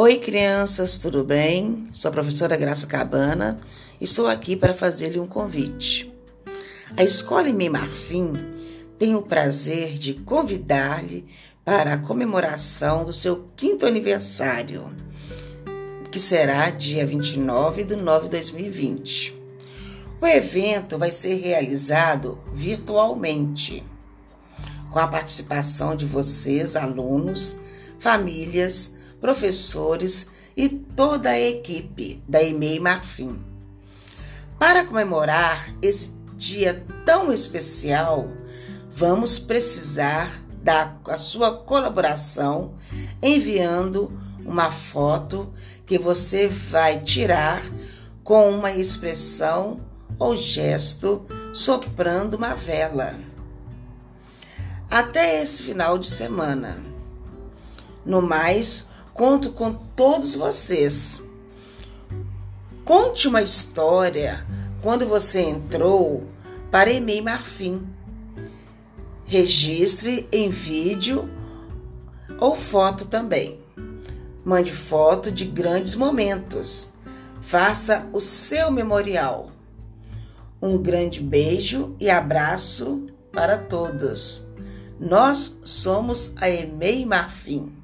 Oi, crianças, tudo bem? Sou a professora Graça Cabana. Estou aqui para fazer-lhe um convite. A Escola Emei Marfim tem o prazer de convidar-lhe para a comemoração do seu quinto aniversário, que será dia 29 de nove de 2020. O evento vai ser realizado virtualmente, com a participação de vocês, alunos, famílias, professores e toda a equipe da EMEI Marfim. Para comemorar esse dia tão especial, vamos precisar da sua colaboração enviando uma foto que você vai tirar com uma expressão ou gesto soprando uma vela. Até esse final de semana. No mais, Conto com todos vocês. Conte uma história quando você entrou para EMEI Marfim. Registre em vídeo ou foto também. Mande foto de grandes momentos. Faça o seu memorial. Um grande beijo e abraço para todos. Nós somos a EMEI Marfim.